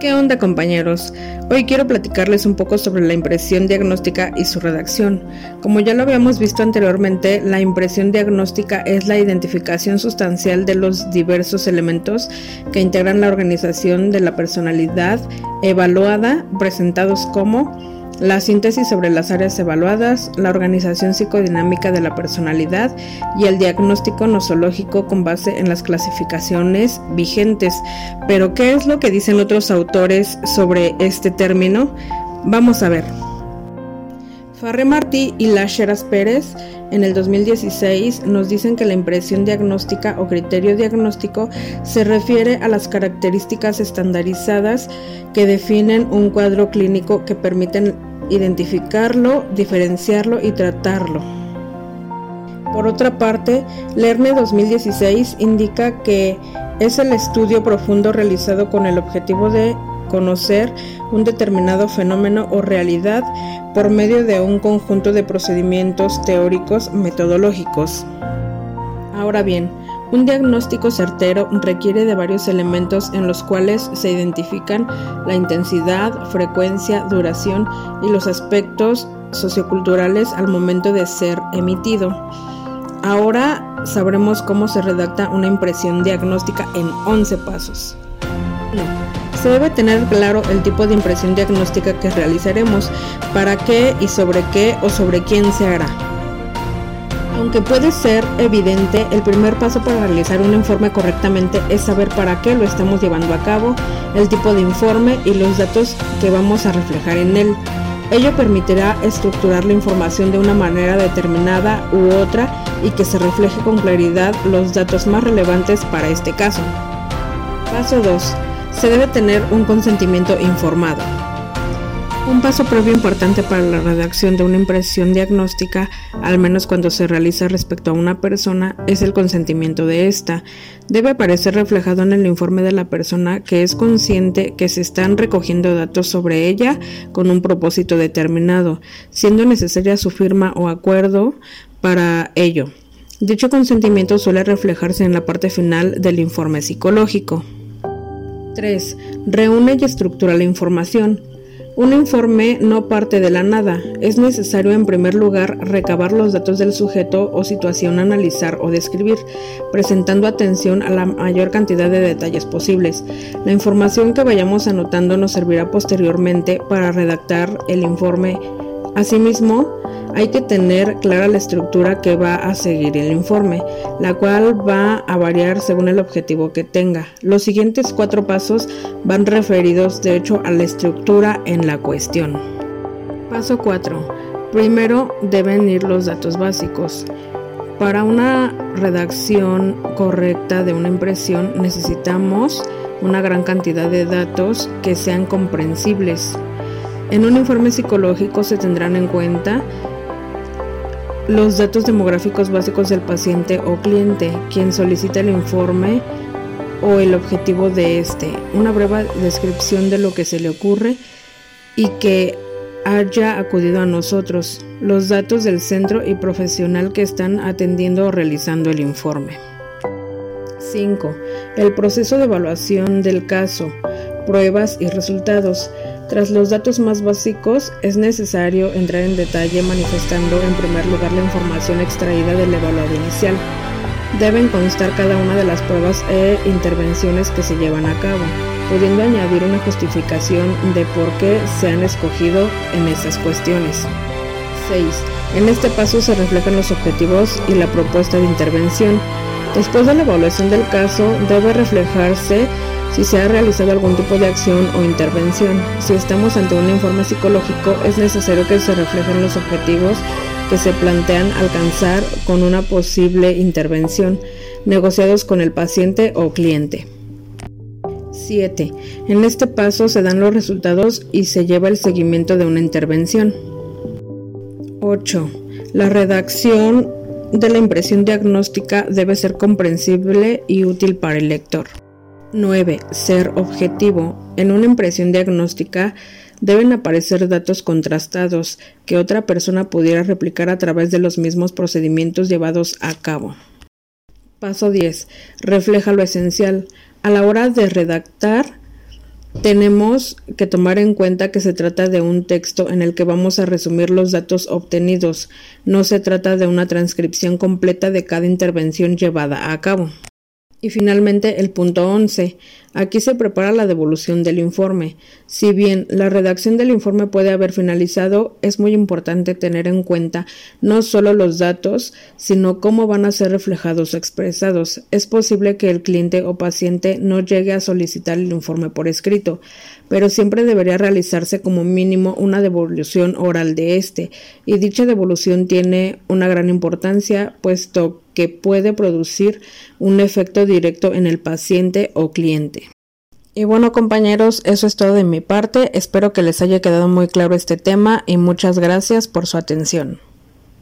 ¿Qué onda compañeros? Hoy quiero platicarles un poco sobre la impresión diagnóstica y su redacción. Como ya lo habíamos visto anteriormente, la impresión diagnóstica es la identificación sustancial de los diversos elementos que integran la organización de la personalidad evaluada, presentados como la síntesis sobre las áreas evaluadas, la organización psicodinámica de la personalidad y el diagnóstico nosológico con base en las clasificaciones vigentes. Pero, ¿qué es lo que dicen otros autores sobre este término? Vamos a ver. Farré Martí y Lacheras Pérez en el 2016 nos dicen que la impresión diagnóstica o criterio diagnóstico se refiere a las características estandarizadas que definen un cuadro clínico que permiten identificarlo, diferenciarlo y tratarlo. Por otra parte, Lerne 2016 indica que es el estudio profundo realizado con el objetivo de conocer un determinado fenómeno o realidad por medio de un conjunto de procedimientos teóricos metodológicos. Ahora bien, un diagnóstico certero requiere de varios elementos en los cuales se identifican la intensidad, frecuencia, duración y los aspectos socioculturales al momento de ser emitido. Ahora sabremos cómo se redacta una impresión diagnóstica en 11 pasos. Se debe tener claro el tipo de impresión diagnóstica que realizaremos, para qué y sobre qué o sobre quién se hará. Aunque puede ser evidente, el primer paso para realizar un informe correctamente es saber para qué lo estamos llevando a cabo, el tipo de informe y los datos que vamos a reflejar en él. Ello permitirá estructurar la información de una manera determinada u otra y que se refleje con claridad los datos más relevantes para este caso. Paso 2. Se debe tener un consentimiento informado. Un paso previo importante para la redacción de una impresión diagnóstica, al menos cuando se realiza respecto a una persona, es el consentimiento de ésta. Debe aparecer reflejado en el informe de la persona que es consciente que se están recogiendo datos sobre ella con un propósito determinado, siendo necesaria su firma o acuerdo para ello. Dicho consentimiento suele reflejarse en la parte final del informe psicológico. 3. Reúne y estructura la información. Un informe no parte de la nada. Es necesario en primer lugar recabar los datos del sujeto o situación analizar o describir, presentando atención a la mayor cantidad de detalles posibles. La información que vayamos anotando nos servirá posteriormente para redactar el informe. Asimismo, hay que tener clara la estructura que va a seguir el informe, la cual va a variar según el objetivo que tenga. Los siguientes cuatro pasos van referidos de hecho a la estructura en la cuestión. Paso 4. Primero deben ir los datos básicos. Para una redacción correcta de una impresión necesitamos una gran cantidad de datos que sean comprensibles. En un informe psicológico se tendrán en cuenta los datos demográficos básicos del paciente o cliente, quien solicita el informe o el objetivo de este, una breve descripción de lo que se le ocurre y que haya acudido a nosotros, los datos del centro y profesional que están atendiendo o realizando el informe. 5. El proceso de evaluación del caso, pruebas y resultados. Tras los datos más básicos, es necesario entrar en detalle manifestando en primer lugar la información extraída del evaluado inicial. Deben constar cada una de las pruebas e intervenciones que se llevan a cabo, pudiendo añadir una justificación de por qué se han escogido en esas cuestiones. 6. En este paso se reflejan los objetivos y la propuesta de intervención. Después de la evaluación del caso, debe reflejarse si se ha realizado algún tipo de acción o intervención. Si estamos ante un informe psicológico, es necesario que se reflejen los objetivos que se plantean alcanzar con una posible intervención, negociados con el paciente o cliente. 7. En este paso se dan los resultados y se lleva el seguimiento de una intervención. 8. La redacción de la impresión diagnóstica debe ser comprensible y útil para el lector. 9. Ser objetivo. En una impresión diagnóstica deben aparecer datos contrastados que otra persona pudiera replicar a través de los mismos procedimientos llevados a cabo. Paso 10. Refleja lo esencial. A la hora de redactar, tenemos que tomar en cuenta que se trata de un texto en el que vamos a resumir los datos obtenidos, no se trata de una transcripción completa de cada intervención llevada a cabo. Y finalmente el punto 11. Aquí se prepara la devolución del informe. Si bien la redacción del informe puede haber finalizado, es muy importante tener en cuenta no solo los datos, sino cómo van a ser reflejados o expresados. Es posible que el cliente o paciente no llegue a solicitar el informe por escrito, pero siempre debería realizarse como mínimo una devolución oral de este, y dicha devolución tiene una gran importancia, puesto que puede producir un efecto directo en el paciente o cliente. Y bueno compañeros, eso es todo de mi parte, espero que les haya quedado muy claro este tema y muchas gracias por su atención.